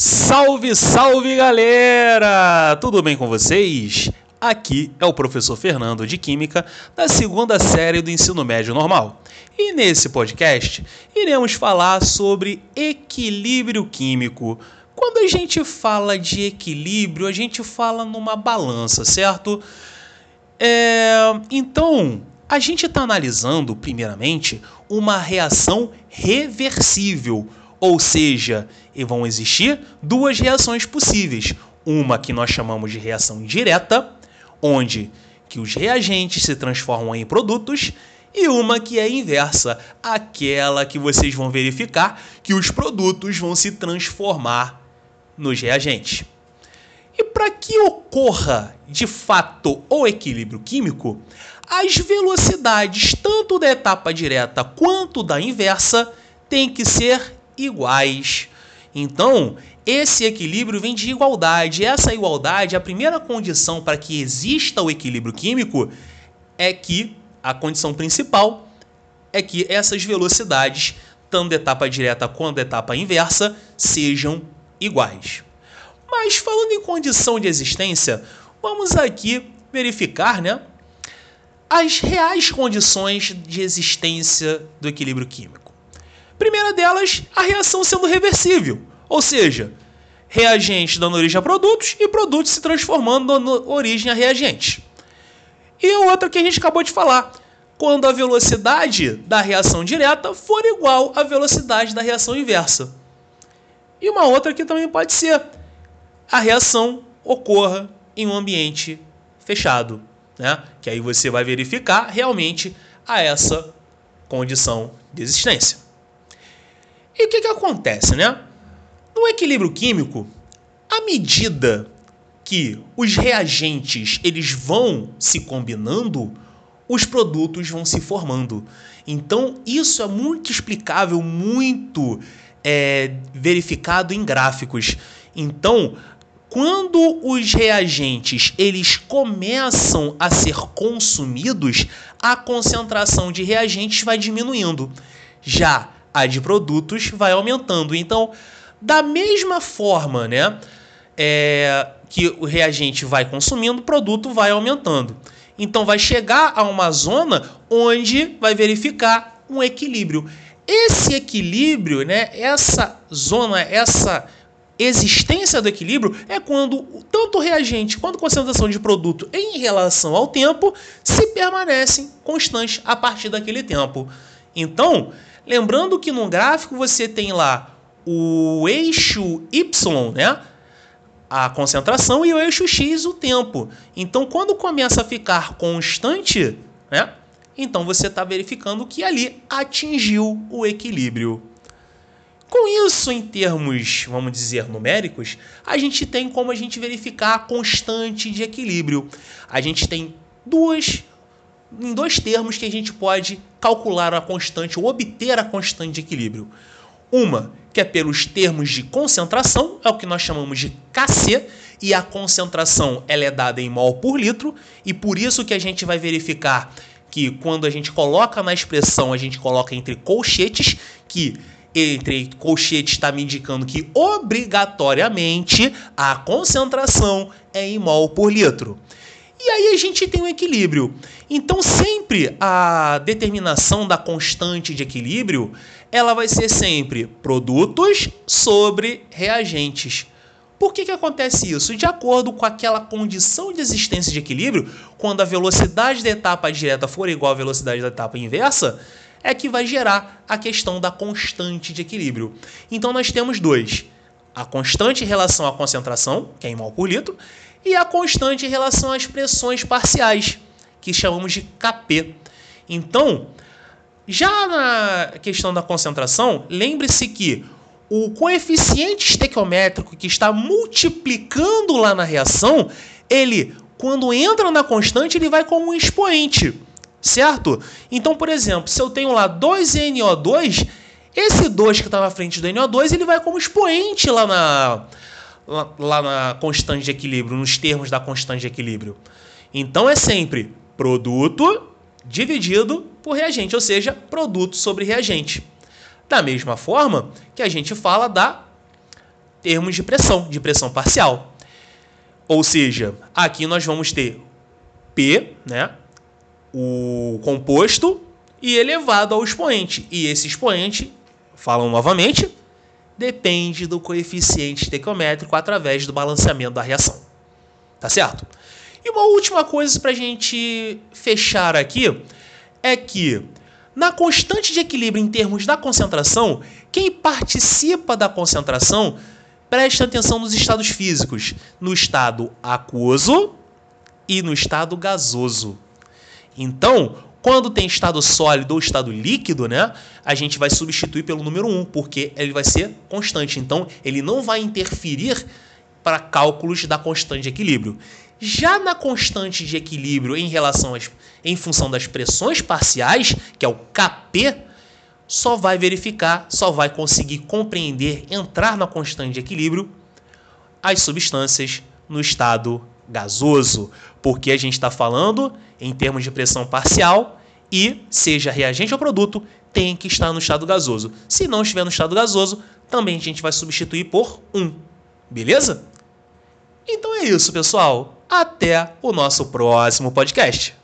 Salve, salve galera! Tudo bem com vocês? Aqui é o professor Fernando de Química, da segunda série do ensino médio normal. E nesse podcast iremos falar sobre equilíbrio químico. Quando a gente fala de equilíbrio, a gente fala numa balança, certo? É... Então, a gente está analisando, primeiramente, uma reação reversível ou seja, vão existir duas reações possíveis. Uma que nós chamamos de reação direta, onde que os reagentes se transformam em produtos, e uma que é inversa, aquela que vocês vão verificar que os produtos vão se transformar nos reagentes. E para que ocorra de fato o equilíbrio químico, as velocidades tanto da etapa direta quanto da inversa têm que ser iguais. Então, esse equilíbrio vem de igualdade. Essa igualdade, a primeira condição para que exista o equilíbrio químico é que a condição principal é que essas velocidades, tanto da etapa direta quanto da etapa inversa, sejam iguais. Mas falando em condição de existência, vamos aqui verificar, né, as reais condições de existência do equilíbrio químico. Primeira delas, a reação sendo reversível, ou seja, reagentes dando origem a produtos e produtos se transformando dando origem a reagentes. E a outra que a gente acabou de falar, quando a velocidade da reação direta for igual à velocidade da reação inversa. E uma outra que também pode ser a reação ocorra em um ambiente fechado, né? Que aí você vai verificar realmente a essa condição de existência. E o que, que acontece, né? No equilíbrio químico, à medida que os reagentes eles vão se combinando, os produtos vão se formando. Então, isso é muito explicável, muito é, verificado em gráficos. Então, quando os reagentes eles começam a ser consumidos, a concentração de reagentes vai diminuindo. Já a de produtos vai aumentando. Então, da mesma forma, né, é, que o reagente vai consumindo, o produto vai aumentando. Então, vai chegar a uma zona onde vai verificar um equilíbrio. Esse equilíbrio, né, essa zona, essa existência do equilíbrio é quando tanto o reagente quanto a concentração de produto em relação ao tempo se permanecem constantes a partir daquele tempo. Então, Lembrando que no gráfico você tem lá o eixo Y, né? A concentração e o eixo X, o tempo. Então, quando começa a ficar constante, né? Então você está verificando que ali atingiu o equilíbrio. Com isso, em termos, vamos dizer, numéricos, a gente tem como a gente verificar a constante de equilíbrio. A gente tem duas em dois termos que a gente pode calcular a constante ou obter a constante de equilíbrio. Uma, que é pelos termos de concentração, é o que nós chamamos de Kc, e a concentração ela é dada em mol por litro, e por isso que a gente vai verificar que quando a gente coloca na expressão, a gente coloca entre colchetes, que entre colchetes está me indicando que obrigatoriamente a concentração é em mol por litro. E aí a gente tem um equilíbrio. Então sempre a determinação da constante de equilíbrio, ela vai ser sempre produtos sobre reagentes. Por que, que acontece isso? De acordo com aquela condição de existência de equilíbrio, quando a velocidade da etapa direta for igual à velocidade da etapa inversa, é que vai gerar a questão da constante de equilíbrio. Então nós temos dois: a constante em relação à concentração, que é em mol por litro, e a constante em relação às pressões parciais, que chamamos de Kp. Então, já na questão da concentração, lembre-se que o coeficiente estequiométrico que está multiplicando lá na reação, ele, quando entra na constante, ele vai como um expoente, certo? Então, por exemplo, se eu tenho lá 2NO2, esse 2 que está na frente do NO2, ele vai como expoente lá na, lá, na constante de equilíbrio, nos termos da constante de equilíbrio. Então é sempre produto dividido por reagente, ou seja, produto sobre reagente. Da mesma forma que a gente fala da termos de pressão, de pressão parcial. Ou seja, aqui nós vamos ter P, né, o composto, e elevado ao expoente. E esse expoente, falam novamente, depende do coeficiente estequiométrico através do balanceamento da reação. Tá certo? E uma última coisa para a gente fechar aqui é que na constante de equilíbrio em termos da concentração, quem participa da concentração presta atenção nos estados físicos, no estado aquoso e no estado gasoso. Então, quando tem estado sólido ou estado líquido, né, a gente vai substituir pelo número 1, porque ele vai ser constante. Então, ele não vai interferir para cálculos da constante de equilíbrio. Já na constante de equilíbrio em relação às, em função das pressões parciais, que é o Kp, só vai verificar, só vai conseguir compreender, entrar na constante de equilíbrio as substâncias no estado gasoso, porque a gente está falando em termos de pressão parcial e, seja reagente ou produto, tem que estar no estado gasoso. Se não estiver no estado gasoso, também a gente vai substituir por 1. Beleza? Então é isso, pessoal. Até o nosso próximo podcast.